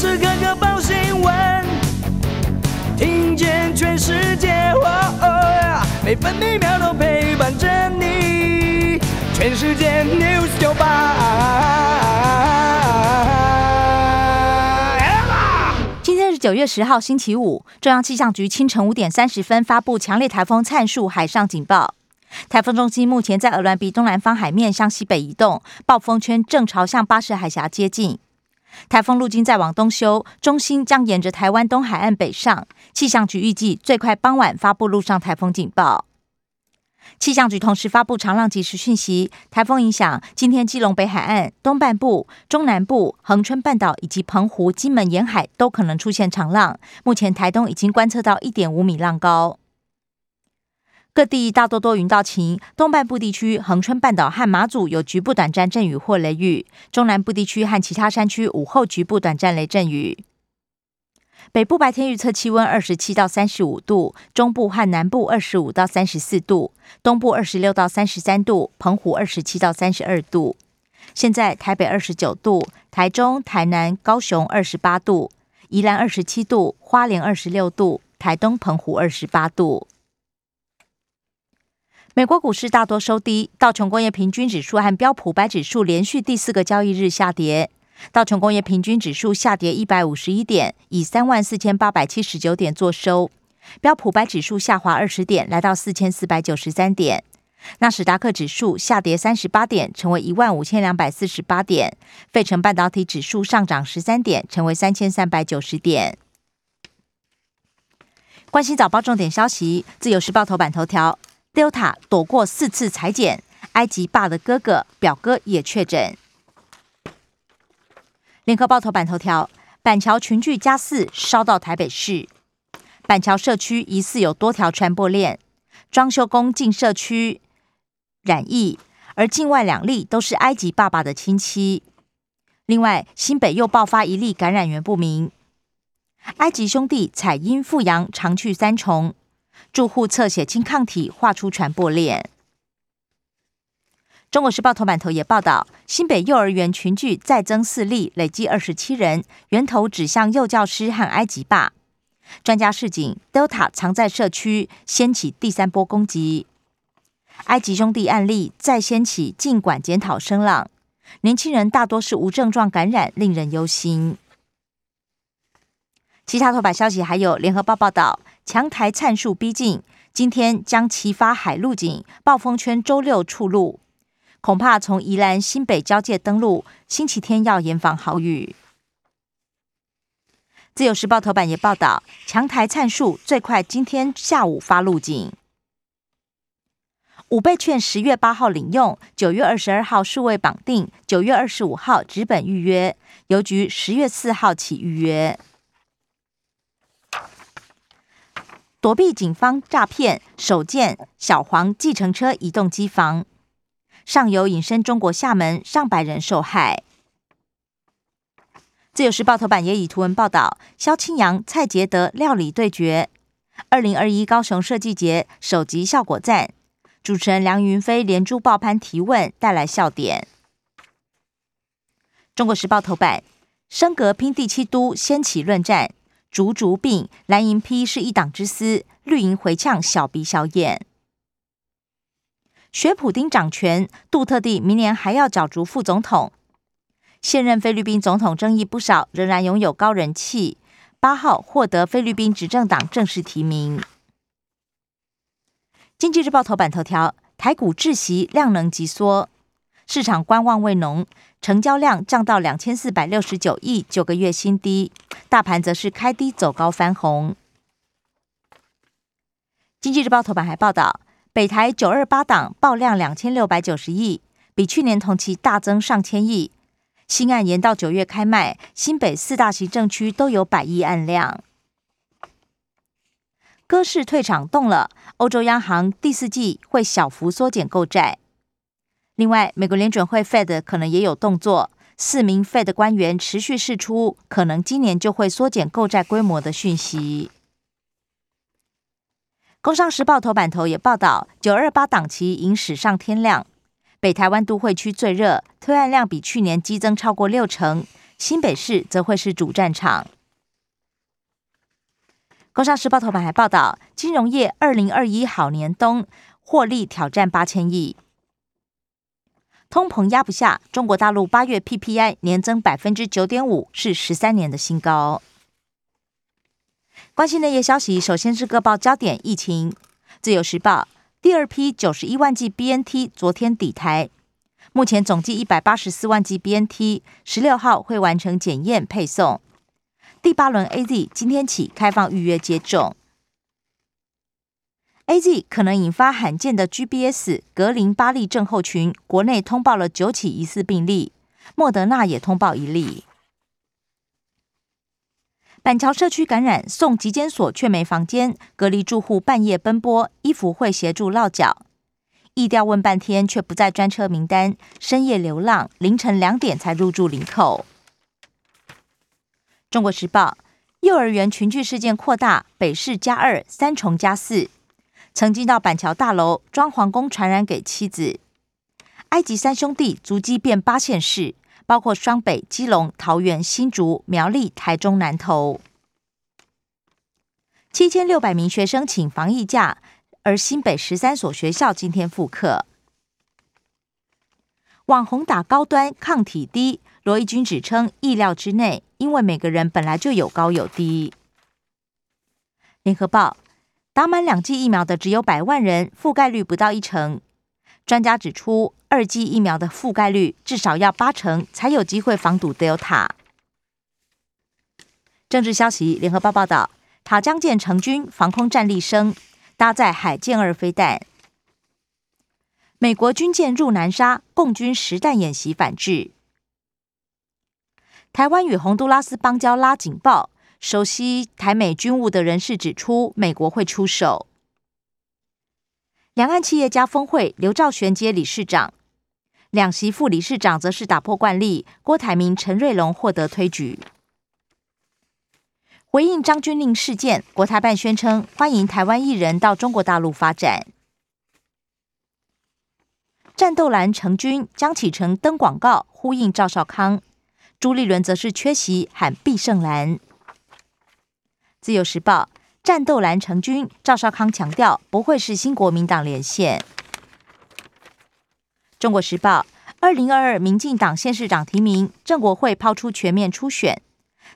时刻刻报新闻，听见全世界，每分每秒都陪伴着你。全世界 news 九八。今天是九月十号，星期五。中央气象局清晨五点三十分发布强烈台风灿数海上警报。台风中心目前在鹅銮鼻东南方海面向西北移动，暴风圈正朝向巴士海峡接近。台风路径在往东修，中心将沿着台湾东海岸北上。气象局预计最快傍晚发布陆上台风警报。气象局同时发布长浪即时讯息，台风影响今天基隆北海岸东半部、中南部、恒春半岛以及澎湖、金门沿海都可能出现长浪。目前台东已经观测到一点五米浪高。各地大多多云到晴，东半部地区恒春半岛和马祖有局部短暂阵雨或雷雨，中南部地区和其他山区午后局部短暂雷阵雨。北部白天预测气温二十七到三十五度，中部和南部二十五到三十四度，东部二十六到三十三度，澎湖二十七到三十二度。现在台北二十九度，台中、台南、高雄二十八度，宜兰二十七度，花莲二十六度，台东、澎湖二十八度。美国股市大多收低，道琼工业平均指数和标普白指数连续第四个交易日下跌。道琼工业平均指数下跌一百五十一点，以三万四千八百七十九点作收。标普白指数下滑二十点，来到四千四百九十三点。纳史达克指数下跌三十八点，成为一万五千两百四十八点。费城半导体指数上涨十三点，成为三千三百九十点。关心早报重点消息，自由时报头版头条。Delta 躲过四次裁剪，埃及爸的哥哥、表哥也确诊。联合报头版头条：板桥群聚加四烧到台北市，板桥社区疑似有多条传播链，装修工进社区染疫，而境外两例都是埃及爸爸的亲戚。另外，新北又爆发一例感染源不明，埃及兄弟采阴复阳，常去三重。住户测血清抗体，画出传播链。中国时报头版头也报道，新北幼儿园群聚再增四例，累计二十七人，源头指向幼教师和埃及霸。专家示警，Delta 藏在社区，掀起第三波攻击。埃及兄弟案例再掀起尽管检讨声浪，年轻人大多是无症状感染，令人忧心。其他头版消息还有联合报报道。强台灿数逼近，今天将齐发海陆警，暴风圈周六出路，恐怕从宜兰新北交界登陆，星期天要严防豪雨。自由时报头版也报道，强台灿数最快今天下午发路警，五倍券十月八号领用，九月二十二号数位绑定，九月二十五号纸本预约，邮局十月四号起预约。躲避警方诈骗，首见小黄计程车移动机房，上游隐身中国厦门，上百人受害。自由时报头版也以图文报道：萧清扬、蔡杰德料理对决，二零二一高雄设计节首集效果赞，主持人梁云飞连珠爆盘提问，带来笑点。中国时报头版：升格拼第七都，掀起论战。竹竹病，蓝营批是一党之私，绿营回呛小鼻小眼。学普丁掌权，杜特地明年还要角逐副总统。现任菲律宾总统争议不少，仍然拥有高人气。八号获得菲律宾执政党正式提名。经济日报头版头条：台股窒息，量能急缩，市场观望未浓。成交量降到两千四百六十九亿，九个月新低。大盘则是开低走高翻红。经济日报头版还报道，北台九二八档爆量两千六百九十亿，比去年同期大增上千亿。新案延到九月开卖，新北四大行政区都有百亿案量。歌市退场动了，欧洲央行第四季会小幅缩减购债。另外，美国联准会 Fed 可能也有动作，四名 Fed 官员持续释出可能今年就会缩减购债规模的讯息。工商时报头版头也报道，九二八档期迎史上天亮，北台湾都会区最热，推案量比去年激增超过六成，新北市则会是主战场。工商时报头版还报道，金融业二零二一好年冬获利挑战八千亿，通膨压不下，中国大陆八月 PPI 年增百分之九点五，是十三年的新高。关心内页消息，首先是各报焦点疫情。自由时报第二批九十一万剂 BNT 昨天抵台，目前总计一百八十四万剂 BNT，十六号会完成检验配送。第八轮 A Z 今天起开放预约接种，A Z 可能引发罕见的 G B S 格林巴利症候群，国内通报了九起疑似病例，莫德纳也通报一例。板桥社区感染送急检所却没房间，隔离住户半夜奔波，衣服会协助落脚，意调问半天却不在专车名单，深夜流浪，凌晨两点才入住林口。中国时报：幼儿园群聚事件扩大，北市加二，三重加四。曾经到板桥大楼装潢工传染给妻子。埃及三兄弟足迹遍八县市，包括双北、基隆、桃园、新竹、苗栗、台中、南投。七千六百名学生请防疫假，而新北十三所学校今天复课。网红打高端抗体低，罗义军指称意料之内。因为每个人本来就有高有低。联合报打满两剂疫苗的只有百万人，覆盖率不到一成。专家指出，二剂疫苗的覆盖率至少要八成，才有机会防堵 Delta。政治消息，联合报报道，塔江舰成军，防空战力升，搭载海舰二飞弹。美国军舰入南沙，共军实弹演习反制。台湾与洪都拉斯邦交拉警报，熟悉台美军务的人士指出，美国会出手。两岸企业家峰会，刘兆玄接理事长，两席副理事长则是打破惯例，郭台铭、陈瑞龙获得推举。回应张军令事件，国台办宣称欢迎台湾艺人到中国大陆发展。战斗蓝成军，江启程登广告，呼应赵少康。朱立伦则是缺席喊必胜蓝。自由时报战斗蓝成军，赵少康强调不会是新国民党连线。中国时报二零二二民进党县市长提名，郑国会抛出全面初选，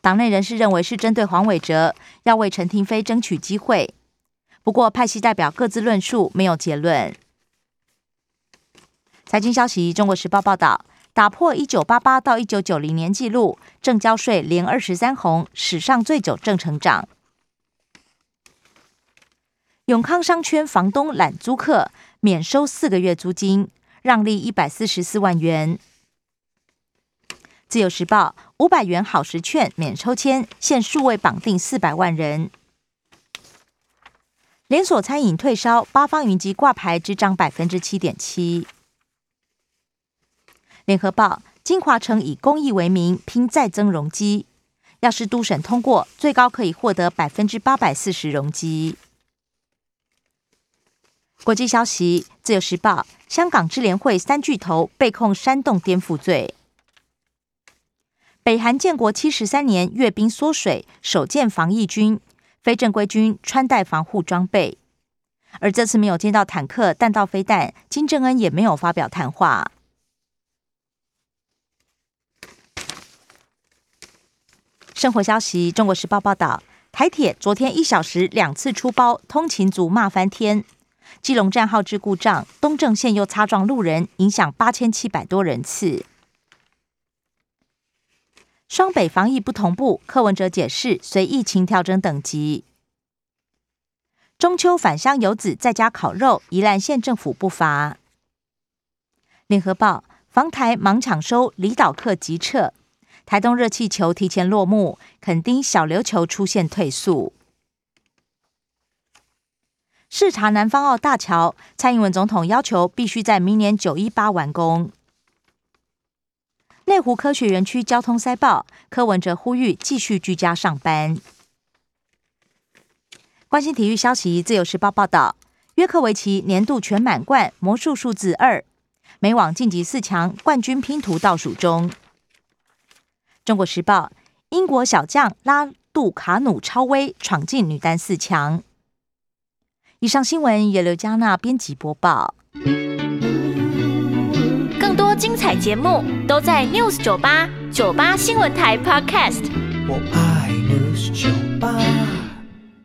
党内人士认为是针对黄伟哲，要为陈廷飞争取机会。不过派系代表各自论述，没有结论。财经消息，中国时报报道。打破一九八八到一九九零年纪录，正交税连二十三红，史上最久正成长。永康商圈房东揽租客，免收四个月租金，让利一百四十四万元。自由时报五百元好时券免抽签，现数位绑定四百万人。连锁餐饮退烧，八方云集挂牌只涨百分之七点七。联合报：金华城以公益为名拼再增容积，要是督审通过，最高可以获得百分之八百四十容积。国际消息：自由时报，香港智联会三巨头被控煽动颠覆罪。北韩建国七十三年阅兵缩水，首见防疫军，非正规军穿戴防护装备，而这次没有见到坦克、弹道飞弹，金正恩也没有发表谈话。生活消息：中国时报报道，台铁昨天一小时两次出包，通勤族骂翻天。基隆站号志故障，东正线又擦撞路人，影响八千七百多人次。双北防疫不同步，柯文哲解释随疫情调整等级。中秋返乡游子在家烤肉，宜兰县政府不罚。联合报防台忙抢收，离岛客急撤。台东热气球提前落幕，垦丁小琉球出现退速。视察南方澳大桥，蔡英文总统要求必须在明年九一八完工。内湖科学园区交通塞爆，柯文哲呼吁继续居家上班。关心体育消息，自由时报报道，约克维奇年度全满贯，魔术数字二，美网晋级四强，冠军拼图倒数中。中国时报，英国小将拉杜卡努超威闯进女单四强。以上新闻由刘嘉娜编辑播报。更多精彩节目都在 News 九八九八新闻台 Podcast。我爱 News 酒吧。